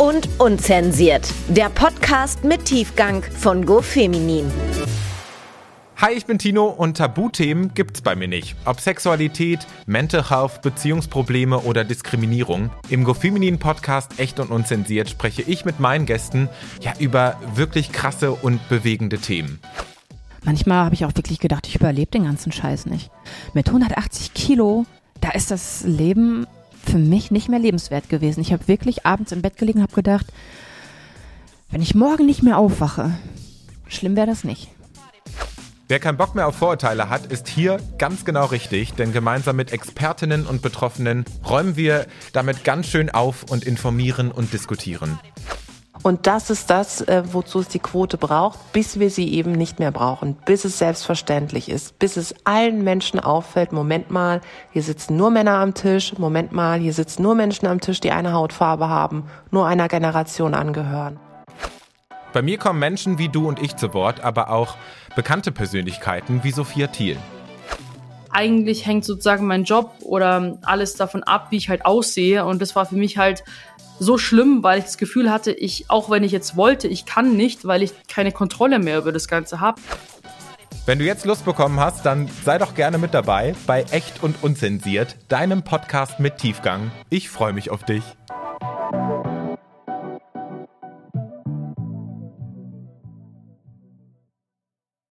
und Unzensiert. Der Podcast mit Tiefgang von GoFeminin. Hi, ich bin Tino und Tabuthemen gibt's bei mir nicht. Ob Sexualität, Mental Health, Beziehungsprobleme oder Diskriminierung. Im GoFeminin Podcast Echt und Unzensiert spreche ich mit meinen Gästen ja über wirklich krasse und bewegende Themen. Manchmal habe ich auch wirklich gedacht, ich überlebe den ganzen Scheiß nicht. Mit 180 Kilo, da ist das Leben für mich nicht mehr lebenswert gewesen. Ich habe wirklich abends im Bett gelegen und habe gedacht, wenn ich morgen nicht mehr aufwache, schlimm wäre das nicht. Wer keinen Bock mehr auf Vorurteile hat, ist hier ganz genau richtig, denn gemeinsam mit Expertinnen und Betroffenen räumen wir damit ganz schön auf und informieren und diskutieren. Und das ist das, äh, wozu es die Quote braucht, bis wir sie eben nicht mehr brauchen, bis es selbstverständlich ist, bis es allen Menschen auffällt, Moment mal, hier sitzen nur Männer am Tisch, Moment mal, hier sitzen nur Menschen am Tisch, die eine Hautfarbe haben, nur einer Generation angehören. Bei mir kommen Menschen wie du und ich zu Wort, aber auch bekannte Persönlichkeiten wie Sophia Thiel. Eigentlich hängt sozusagen mein Job oder alles davon ab, wie ich halt aussehe. Und das war für mich halt so schlimm, weil ich das Gefühl hatte, ich, auch wenn ich jetzt wollte, ich kann nicht, weil ich keine Kontrolle mehr über das Ganze habe. Wenn du jetzt Lust bekommen hast, dann sei doch gerne mit dabei bei Echt und Unzensiert, deinem Podcast mit Tiefgang. Ich freue mich auf dich.